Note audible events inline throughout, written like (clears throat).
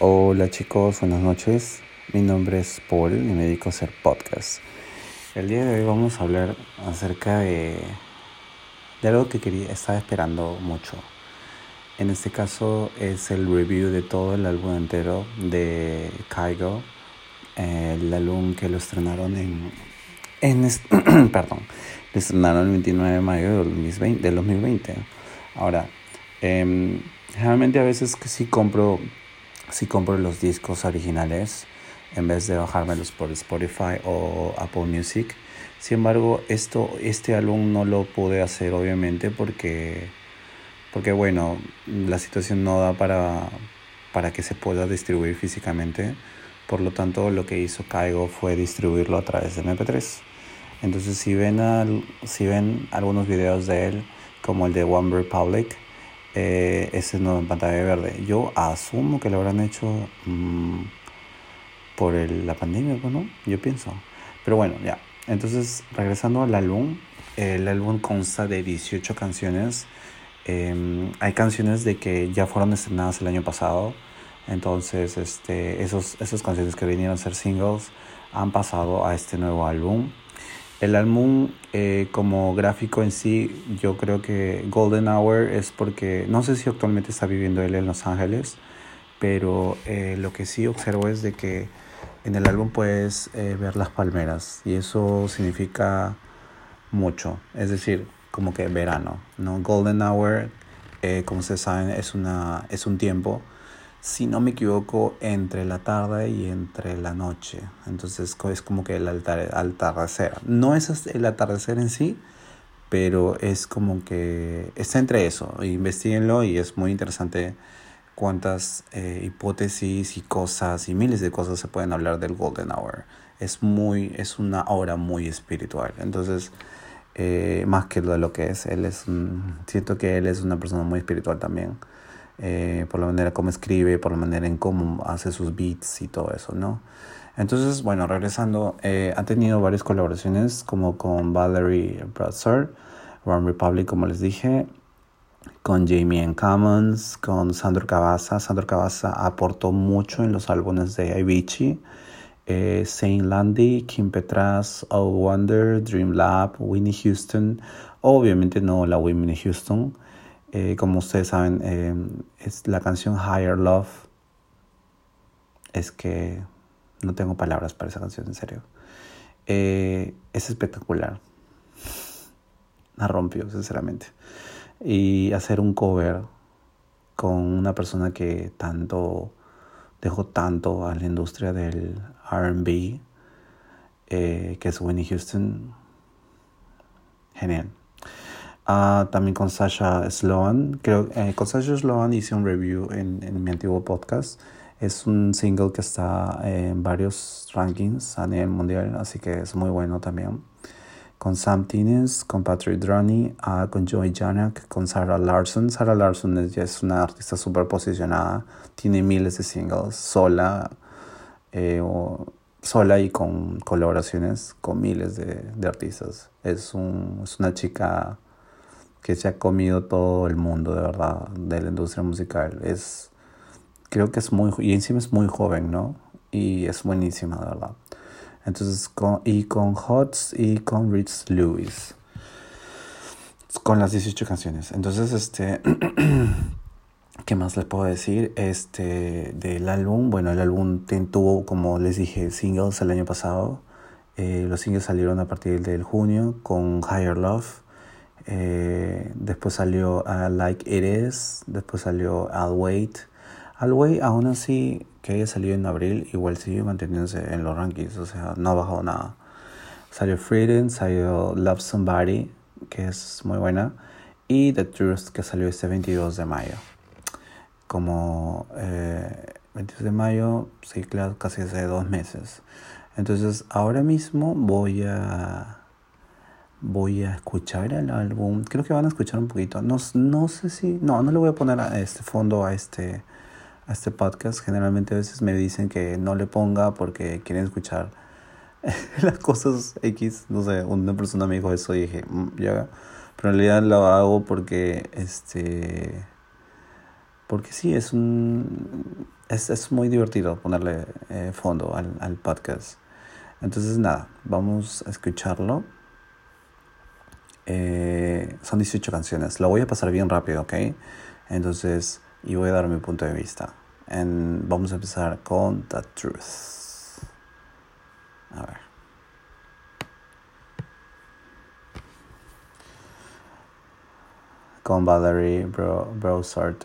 Hola chicos, buenas noches. Mi nombre es Paul y me dedico a hacer podcast. El día de hoy vamos a hablar acerca de, de algo que quería, estaba esperando mucho. En este caso es el review de todo el álbum entero de Kaigo, el álbum que lo estrenaron en, en (clears throat) perdón, estrenaron el 29 de mayo del 2020. Del 2020. Ahora, eh, a veces que sí compro si compro los discos originales en vez de bajármelos por Spotify o Apple Music. Sin embargo, esto, este álbum no lo pude hacer obviamente porque, porque bueno, la situación no da para, para que se pueda distribuir físicamente. Por lo tanto, lo que hizo Caigo fue distribuirlo a través de MP3. Entonces, si ven, al, si ven algunos videos de él, como el de One Republic, eh, ese no en pantalla verde. Yo asumo que lo habrán hecho mm, por la pandemia, ¿no? Yo pienso. Pero bueno, ya. Entonces, regresando al álbum, el álbum consta de 18 canciones. Em, hay canciones de que ya fueron estrenadas el año pasado. Entonces, este, esos, esas canciones que vinieron a ser singles han pasado a este nuevo álbum. El álbum eh, como gráfico en sí, yo creo que Golden Hour es porque, no sé si actualmente está viviendo él en Los Ángeles, pero eh, lo que sí observo es de que en el álbum puedes eh, ver las palmeras y eso significa mucho, es decir, como que verano, ¿no? Golden Hour, como ustedes saben, es, una, es un tiempo si no me equivoco, entre la tarde y entre la noche. Entonces es como que el atardecer. No es el atardecer en sí, pero es como que está entre eso. Investíguenlo y es muy interesante cuántas eh, hipótesis y cosas y miles de cosas se pueden hablar del Golden Hour. Es, muy, es una hora muy espiritual. Entonces, eh, más que lo que es, él es siento que él es una persona muy espiritual también. Eh, por la manera como escribe, por la manera en cómo hace sus beats y todo eso, ¿no? Entonces, bueno, regresando, eh, ha tenido varias colaboraciones como con Valerie Brazzer, One Republic, como les dije, con Jamie N. Commons, con Sandro Cavazza. Sandro Cavazza aportó mucho en los álbumes de Avicii. Eh, Saint Landy, Kim Petras, Oh Wonder, Dream Lab, Winnie Houston, obviamente no la Winnie Houston, eh, como ustedes saben, eh, es la canción Higher Love. Es que no tengo palabras para esa canción, en serio. Eh, es espectacular. La rompió, sinceramente. Y hacer un cover con una persona que tanto dejó tanto a la industria del RB, que es Winnie Houston, genial. Ah, también con Sasha Sloan. Creo eh, con Sasha Sloan hice un review en, en, mi antiguo podcast. Es un single que está en varios rankings a nivel mundial, así que es muy bueno también. Con Sam Tines, con Patrick Droney, uh, con Joey Janak, con Sarah Larson. Sarah Larson es, es una artista súper posicionada, tiene miles de singles, sola, eh, o, sola y con colaboraciones con miles de, de artistas. Es, un, es una chica que se ha comido todo el mundo, de verdad, de la industria musical. Es, creo que es muy, y encima es muy joven, ¿no? Y es buenísima, de verdad. Entonces, con, y con Hots y con Rich Lewis. Con las 18 canciones. Entonces, este... (clears throat) ¿Qué más les puedo decir? Este, del álbum, bueno, el álbum tuvo, como les dije, singles el año pasado. Eh, los singles salieron a partir del junio con Higher Love, eh, después salió Like It Is. Después salió I'll Wait. I'll Wait, aún así que haya salido en abril, igual sigue manteniéndose en los rankings. O sea, no ha bajado nada. Salió Freedom, salió Love Somebody, que es muy buena. Y The Truth, que salió este 22 de mayo. Como eh, 22 de mayo, sí, claro, casi hace dos meses. Entonces, ahora mismo voy a voy a escuchar el álbum. Creo que van a escuchar un poquito. No, no sé si. No, no le voy a poner este fondo a este, a este podcast. Generalmente a veces me dicen que no le ponga porque quieren escuchar (laughs) las cosas X. No sé, una persona me dijo eso y dije, mm, ya. Pero en realidad lo hago porque este Porque sí, es un. Es, es muy divertido ponerle eh, fondo al, al podcast. Entonces, nada, vamos a escucharlo. Eh, son 18 canciones. Lo voy a pasar bien rápido, ¿ok? Entonces, y voy a dar mi punto de vista. Vamos a empezar con The Truth. A ver. Con Valerie Bro, Brosart.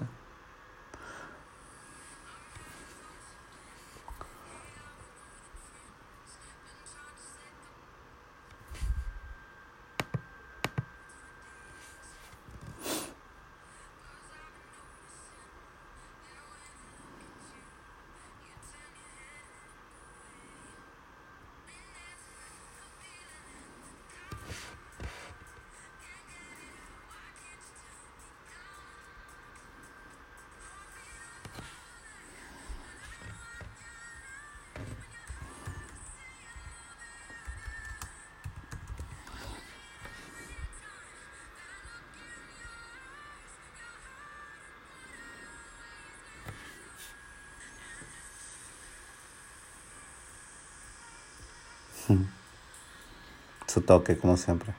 Su toque, como siempre.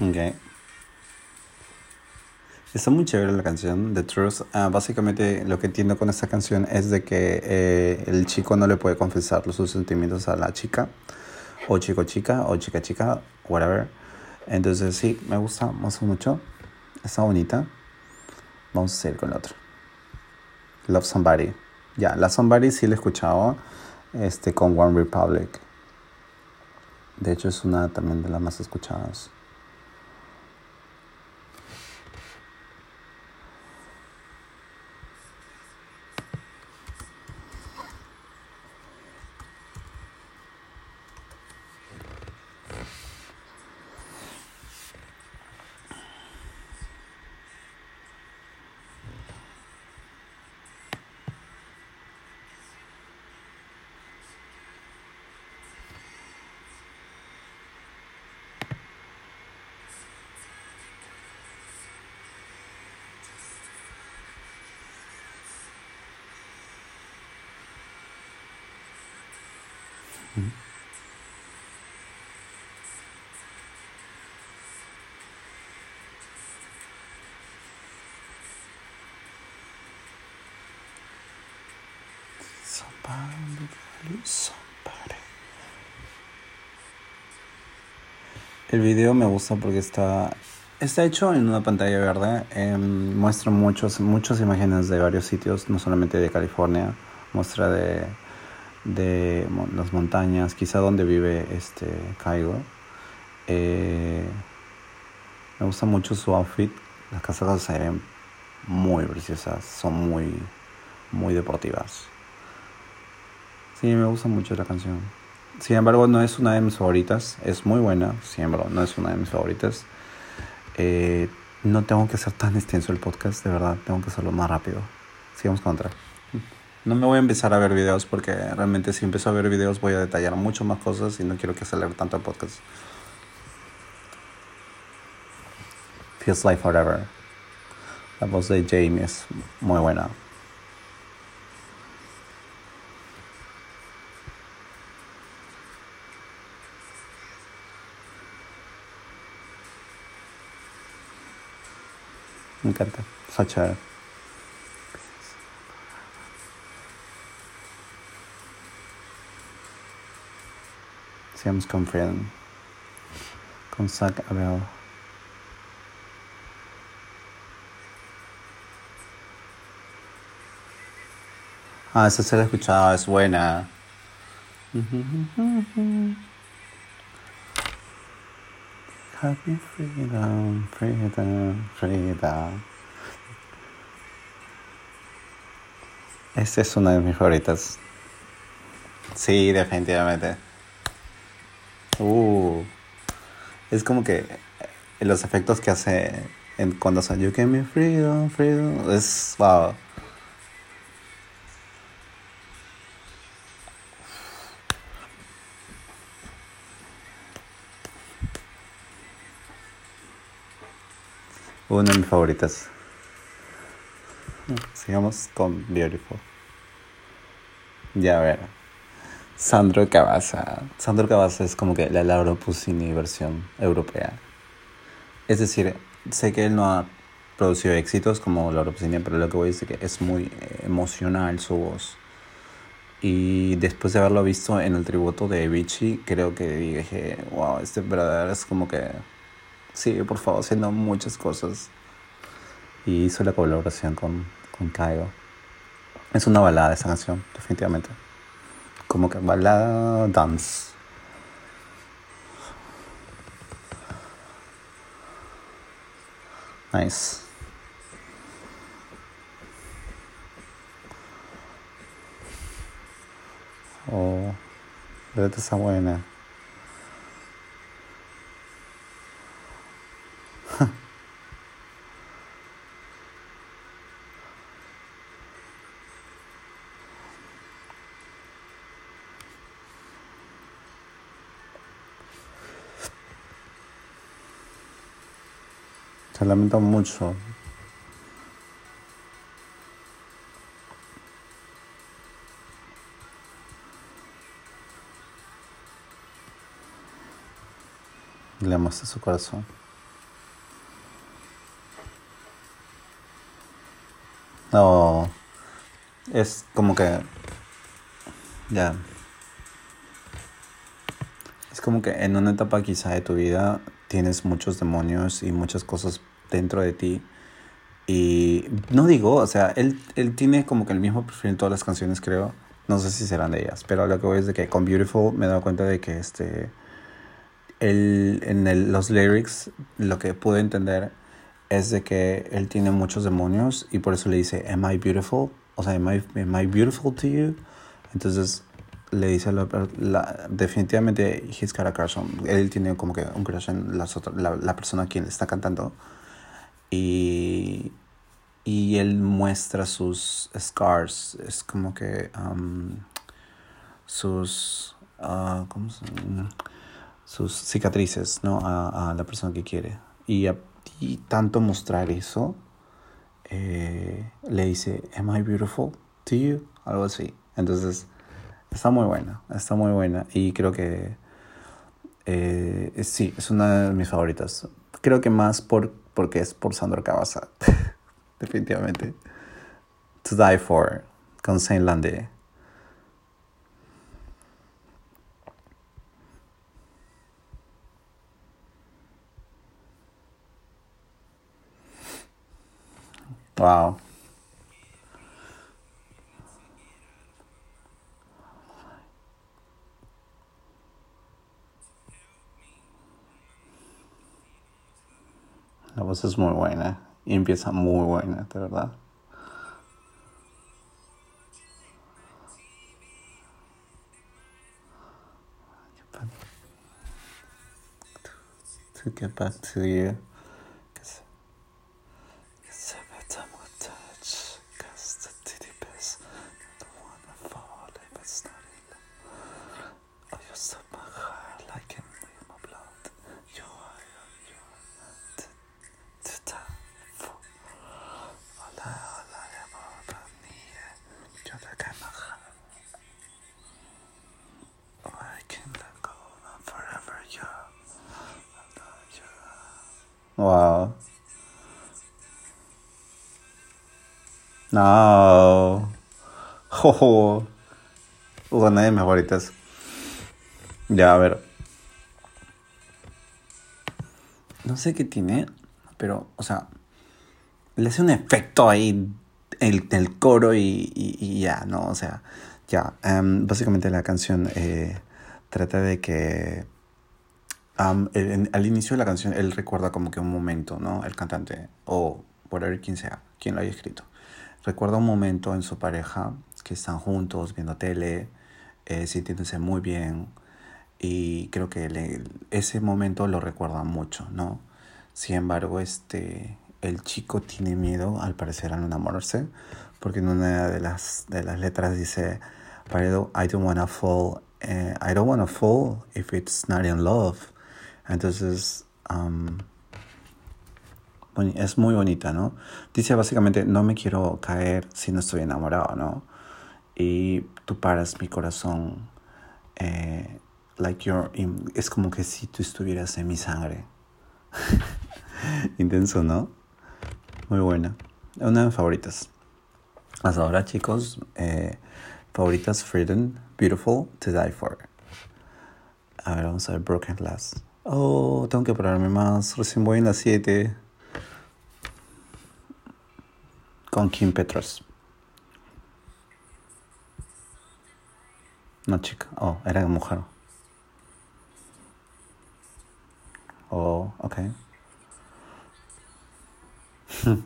Okay. Está muy chévere la canción, The Truth. Ah, básicamente lo que entiendo con esta canción es de que eh, el chico no le puede confesar sus sentimientos a la chica o chico chica o chica chica, whatever. Entonces sí, me gusta, me mucho. Está bonita. Vamos a seguir con la otra. Love Somebody. Ya, la Somebody sí la he escuchado este, con One Republic. De hecho es una también de las más escuchadas. El video me gusta porque está, está hecho en una pantalla verde. Em, muestra muchos, muchas imágenes de varios sitios, no solamente de California. Muestra de, de las montañas, quizá donde vive este Kaigo. Eh, me gusta mucho su outfit. Las casas se ven muy preciosas, son muy, muy deportivas. Sí, me gusta mucho la canción. Sin embargo, no es una de mis favoritas. Es muy buena, siempre, no es una de mis favoritas. Eh, no tengo que ser tan extenso el podcast, de verdad. Tengo que hacerlo más rápido. Sigamos con otra. No me voy a empezar a ver videos porque realmente si empiezo a ver videos voy a detallar mucho más cosas y no quiero que acelere tanto el podcast. Feels Like Forever. La voz de Jamie es muy buena. Me encanta. Sacha. Sigamos con Friend. Con Zach Abel. Ah, esa se la he escuchado, es buena. Happy freedom, freedom, freedom. Esta es una de mis favoritas. Sí, definitivamente. Uh, es como que eh, los efectos que hace en cuando son You Give Me Freedom, Freedom, es wow. Una de mis favoritas. Sigamos con Beautiful. Ya verán. Sandro Cavazza. Sandro Cavazza es como que la Laura Pusini versión europea. Es decir, sé que él no ha producido éxitos como Laura Pusini, pero lo que voy a decir es que es muy emocional su voz. Y después de haberlo visto en el tributo de Vichy, creo que dije, wow, este verdadero es como que sigue por favor haciendo muchas cosas. Y hizo la colaboración con, con Kaigo. Es una balada esa canción, definitivamente. Como que balada dance. Nice. Oh, esta está buena. Se mucho. Le amaste su corazón. No. Es como que. Ya. Es como que en una etapa quizá de tu vida tienes muchos demonios y muchas cosas dentro de ti. Y no digo, o sea, él, él tiene como que el mismo perfil en todas las canciones, creo. No sé si serán de ellas, pero lo que voy es de que con Beautiful me he dado cuenta de que este, él, en el, los lyrics lo que pude entender es de que él tiene muchos demonios y por eso le dice, Am I beautiful? O sea, Am I, am I beautiful to you? Entonces le dice la, la, definitivamente he's got a él tiene como que un crush en las la, la persona a quien está cantando. Y, y él muestra sus scars, es como que um, sus, uh, ¿cómo se, sus cicatrices ¿no? a, a, la persona que quiere. Y, a, y tanto mostrar eso eh, le dice am I beautiful to you algo así. Entonces Está muy buena, está muy buena y creo que eh, sí, es una de mis favoritas. Creo que más por, porque es por Sandro Cavazza, (laughs) definitivamente. To Die For, con Saint Lande. Wow. La voz es muy buena y empieza muy buena, de verdad. To get back to you. Wow. No. (laughs) Oh. Una de mis favoritas. Ya, a ver. No sé qué tiene, pero, o sea, le hace un efecto ahí en el, coro y, y, ya, ¿no? O sea, ya. Um, básicamente la canción eh, trata de que al inicio de la canción él recuerda como que un momento, ¿no? El cantante o whatever quien sea, quien lo haya escrito. Recuerda un momento en su pareja que están juntos viendo tele, eh, sintiéndose muy bien y creo que ese momento lo recuerda mucho, ¿no? Sin embargo, este, el chico tiene miedo al parecer al enamorarse porque en una de las, de las letras dice, I don't wanna fall, eh, I don't wanna fall if it's not in love. Entonces, um, es muy bonita, ¿no? Dice básicamente, no me quiero caer si no estoy enamorado, ¿no? Y tú paras mi corazón, eh, like you're es como que si tú estuvieras en mi sangre. (laughs) Intenso, ¿no? Muy buena. Una de mis favoritas. Hasta ahora, chicos, eh, favoritas Freedom, Beautiful, To Die For. A ver, vamos a ver Broken Glass. Oh, tengo que pararme más. Recién voy en las 7. Con Kim Petras. No, chica. Oh, era mujer. Oh, ok. (laughs)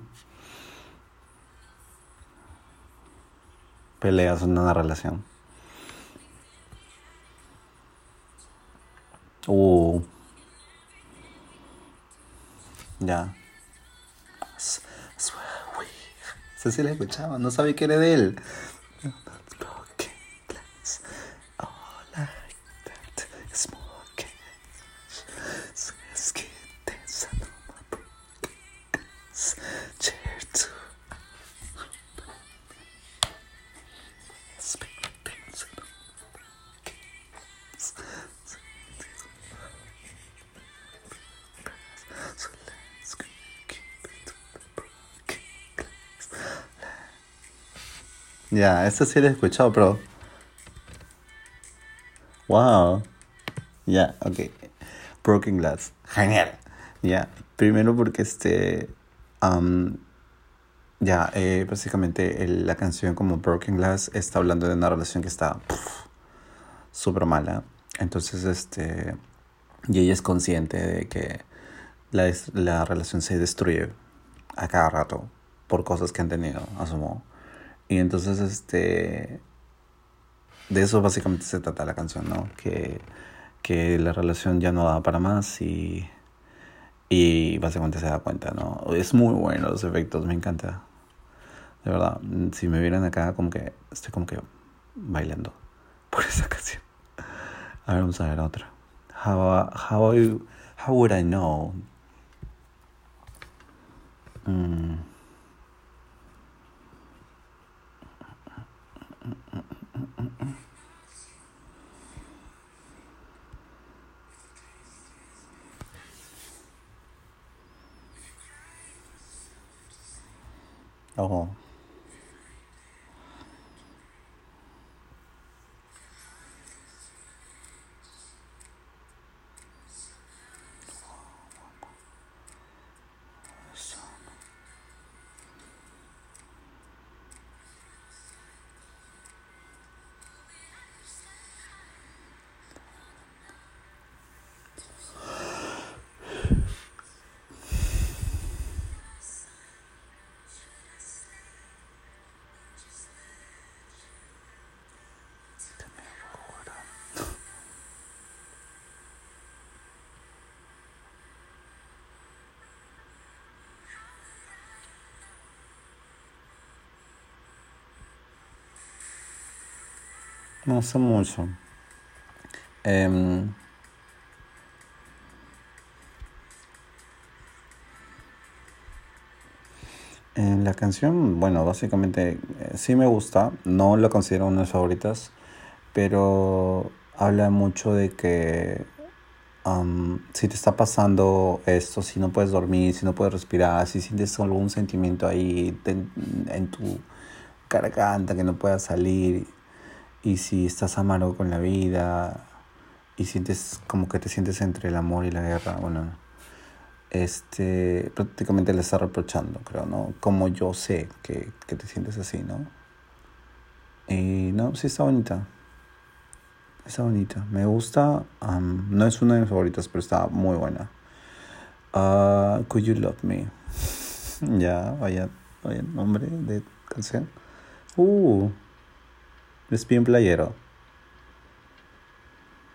Peleas en una relación. Uh. Ya. Sí la (laughs) escuchaba, no sabía que era de él. Ya, eso sí lo he escuchado, pero. Wow. Ya, ok. Broken Glass. Genial. Ya, primero porque este. ya, eh, básicamente la canción como Broken Glass está hablando de una relación que está súper mala. Entonces, este. Y ella es consciente de que la, la relación se destruye a cada rato por cosas que han tenido, asumo. Y entonces, este, de eso básicamente se trata la canción, ¿no? Que, que la relación ya no da para más y, y básicamente se da cuenta, ¿no? Es muy bueno los efectos, me encanta. De verdad, si me vieran acá, como que estoy como que bailando por (laughs) esa canción. A ver, vamos a ver otra. How, how, how would I know? Mm. Oh. No sé mucho. Em, en la canción, bueno, básicamente eh, sí me gusta, no lo considero una de mis favoritas, pero habla mucho de que si te está pasando esto, si no puedes dormir, si no puedes respirar, si sientes algún sentimiento ahí en tu garganta que no puedas salir, y si estás amargo con la vida y sientes como que te sientes entre el amor y la guerra, bueno, este, prácticamente le está reprochando, creo, ¿no? Como yo sé que, que te sientes así, ¿no? Y no, sí está bonita. Está bonita. Me gusta. no es una de mis favoritas, pero está muy buena. Uh, Could You Love Me? (laughs) ya, vaya, vaya nombre de canción. Uh. Es bien playero.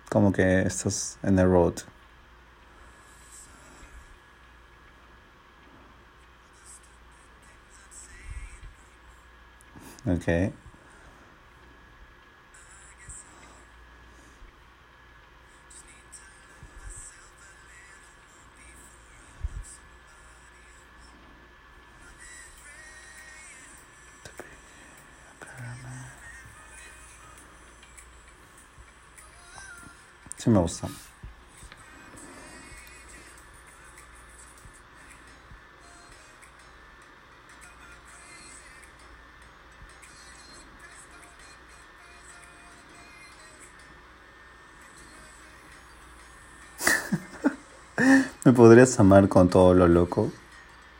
Como que estás en el road. Okay. Sí me gusta. (laughs) ¿Me podrías amar con todo lo loco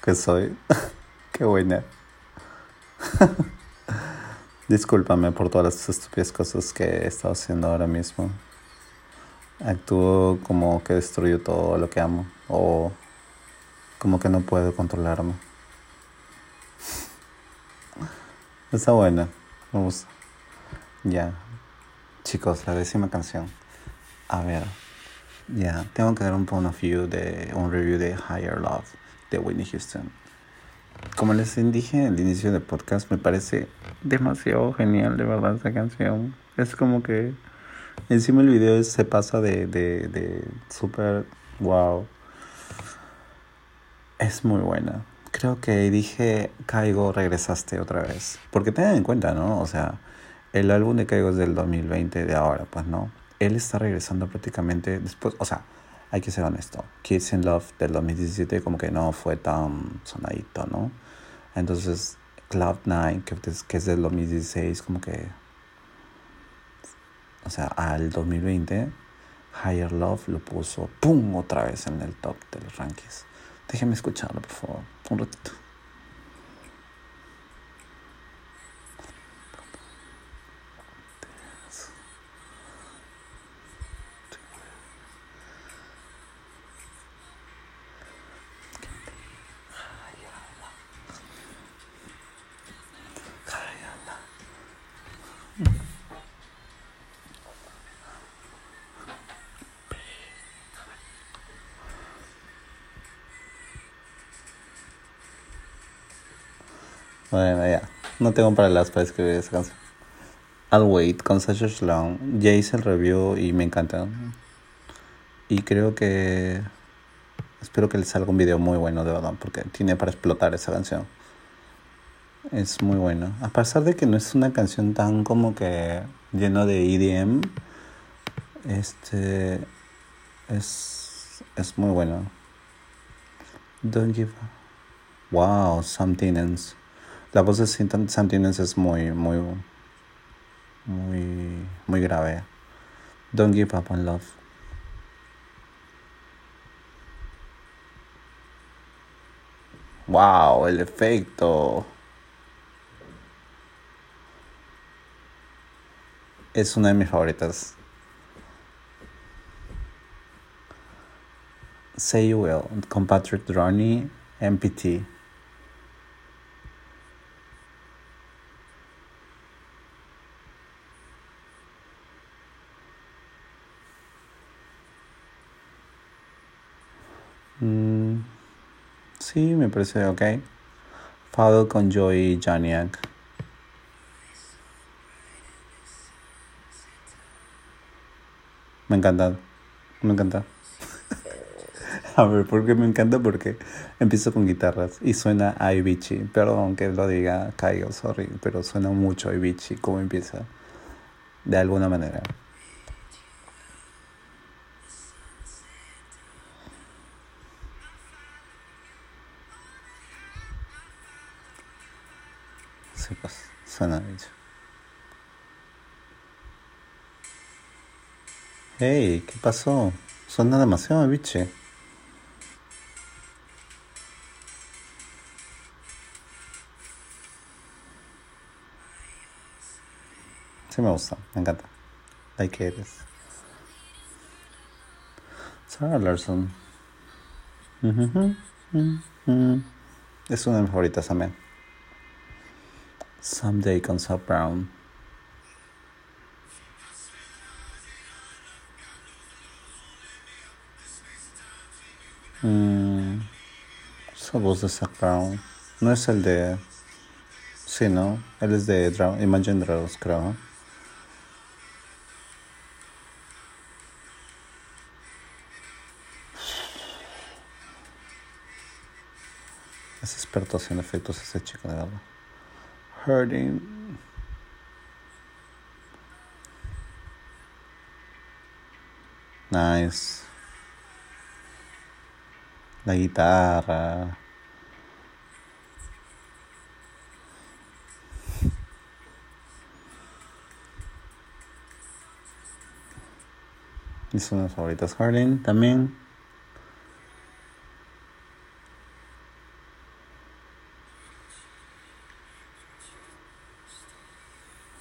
que soy? (laughs) Qué buena. (laughs) Discúlpame por todas las estúpidas cosas que he estado haciendo ahora mismo. Actúo como que destruyo todo lo que amo o como que no puedo controlarme. Está buena, me gusta. Ya. Chicos, la décima canción. A ver. Ya, tengo que dar un point of view de un review de Higher Love de Whitney Houston. Como les dije al inicio del podcast, me parece demasiado genial, de verdad, esa canción. Es como que encima el video se pasa de, de, de super wow. Es muy buena. Creo que dije, Caigo, regresaste otra vez. Porque tengan en cuenta, ¿no? O sea, el álbum de Caigo es del 2020 de ahora, pues no. Él está regresando prácticamente después, o sea, hay que ser honesto. Kids in Love del 2017 como que no fue tan sonadito, ¿no? Entonces, Cloud9, que, que es del 2016, como que... O sea, al 2020, Higher Love lo puso, ¡pum!, otra vez en el top de los rankings. Déjenme escucharlo, por favor, un ratito. Bueno, ya. No tengo palabras para escribir esa canción. I'll Wait con Sasha Sloan. Ya hice el review y me encanta. Y creo que. Espero que les salga un video muy bueno, de verdad, porque tiene para explotar esa canción. Es muy bueno. A pesar de que no es una canción tan como que lleno de EDM, este. Es. Es muy bueno. Don't give up. Wow, something else. La voz de Santines es muy, muy, muy, muy grave. Don't give up on love. Wow, el efecto. Es una de mis favoritas. Say You Will, con Patrick Droney, MPT. Mm, sí, me parece ok. Fado con Joey Janiak. Me encanta. Me encanta. (laughs) A ver, ¿por qué me encanta? Porque empiezo con guitarras y suena a Ibichi. Perdón que lo diga Kaigo, sorry, pero suena mucho a Ibichi como empieza. De alguna manera. Hey, ¿qué pasó? Suena demasiado biche. Sí me gusta, me encanta. Like is. Sarah Larson. Es una de mis favoritas también. Someday con Sub Brown. Sí, ¿no? Él es de Dra Imagine Dragons, creo. Es experto haciendo efectos ese chico, de verdad. Hurting. Nice. La guitarra. Mis unas favoritas Harlem también.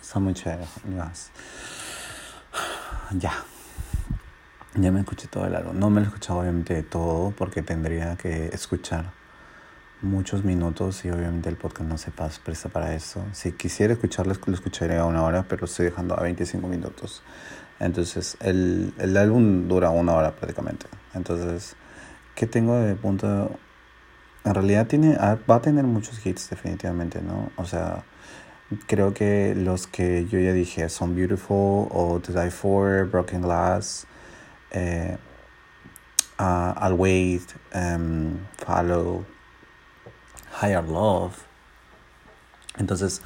Está muy chévere. Ya. Ya me escuché todo el álbum. No me lo he escuchado obviamente todo porque tendría que escuchar muchos minutos y obviamente el podcast no se presta para eso. Si quisiera escucharlo, lo escucharía a una hora, pero estoy dejando a 25 minutos. Entonces, el, el álbum dura una hora prácticamente. Entonces, ¿qué tengo de punto? En realidad tiene, va a tener muchos hits definitivamente, ¿no? O sea, creo que los que yo ya dije son Beautiful o To Die For, Broken Glass, eh, uh, I'll Wait, um, Follow, Higher Love. Entonces,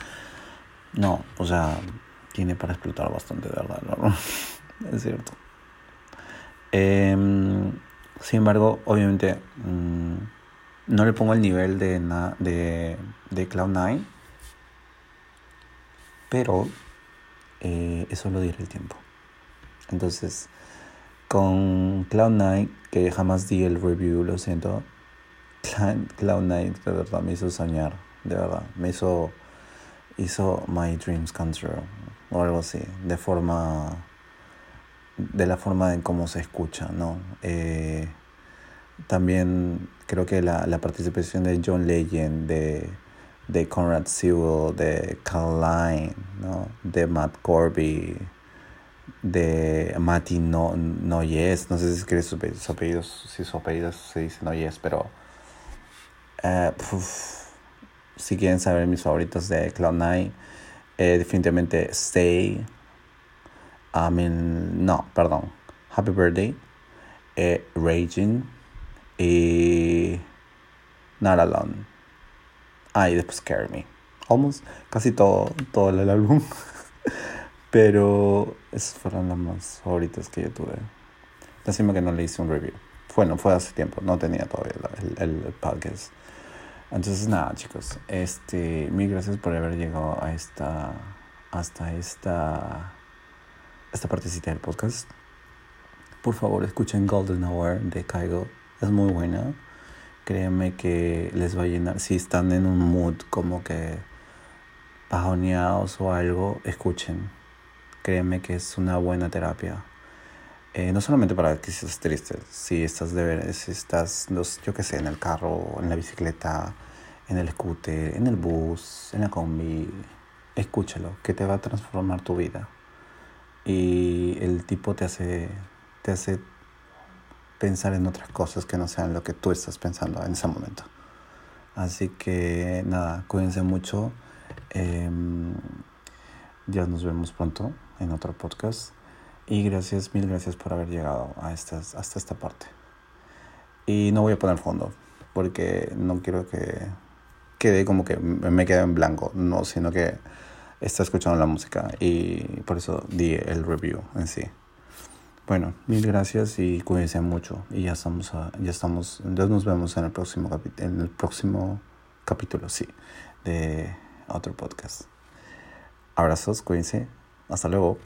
no, o sea, tiene para explotar bastante, de verdad, ¿no? (laughs) es cierto. Em, sin embargo, obviamente, mm, no le pongo el nivel de, de, de Cloud9, pero eh, eso lo dirá el tiempo. Entonces, con Cloud9, que jamás di el review, lo siento, Cloud9 de verdad me hizo soñar, de verdad, me hizo, hizo My Dreams Come True o algo así, de forma, de la forma en cómo se escucha, ¿no? Eh, también creo que la, la, participación de John Legend, de, de Conrad Sewell, de Cal Line, ¿no? de Matt Corby, de Matty no, Noyes, no sé si escribe su, su apellido, si su apellido se dice Noyes, pero eh, si quieren saber mis favoritos de Cloud9, eh, definitivamente Stay. I mean, no, perdón. Happy Birthday. Eh, Raging. Y. Not Alone. Ah, y después Scare Me. Almost. Casi todo, todo el álbum. (laughs) Pero esas fueron las más favoritas que yo tuve. Lástima que no le hice un review. Bueno, fue hace tiempo. No tenía todavía el, el podcast. Entonces nada chicos, este, mil gracias por haber llegado a esta, hasta esta, esta partecita del podcast. Por favor escuchen Golden Hour de Kaigo, es muy buena. Créanme que les va a llenar, si están en un mood como que pajoneados o algo, escuchen. Créanme que es una buena terapia. Eh, no solamente para que estés triste, si estás de ver, si estás, los, yo qué sé, en el carro, en la bicicleta, en el scooter, en el bus, en la combi, escúchalo, que te va a transformar tu vida. Y el tipo te hace, te hace pensar en otras cosas que no sean lo que tú estás pensando en ese momento. Así que nada, cuídense mucho. Em, ya nos vemos pronto en otro podcast. Y gracias, mil gracias por haber llegado a estas, hasta esta parte. Y no voy a poner fondo, porque no quiero que quede como que me quede en blanco, no, sino que está escuchando la música y por eso di el review en sí. Bueno, mil gracias y cuídense mucho y ya estamos, ya estamos, entonces nos vemos en el próximo en el próximo capítulo, sí, de otro podcast. Abrazos, cuídense, hasta luego.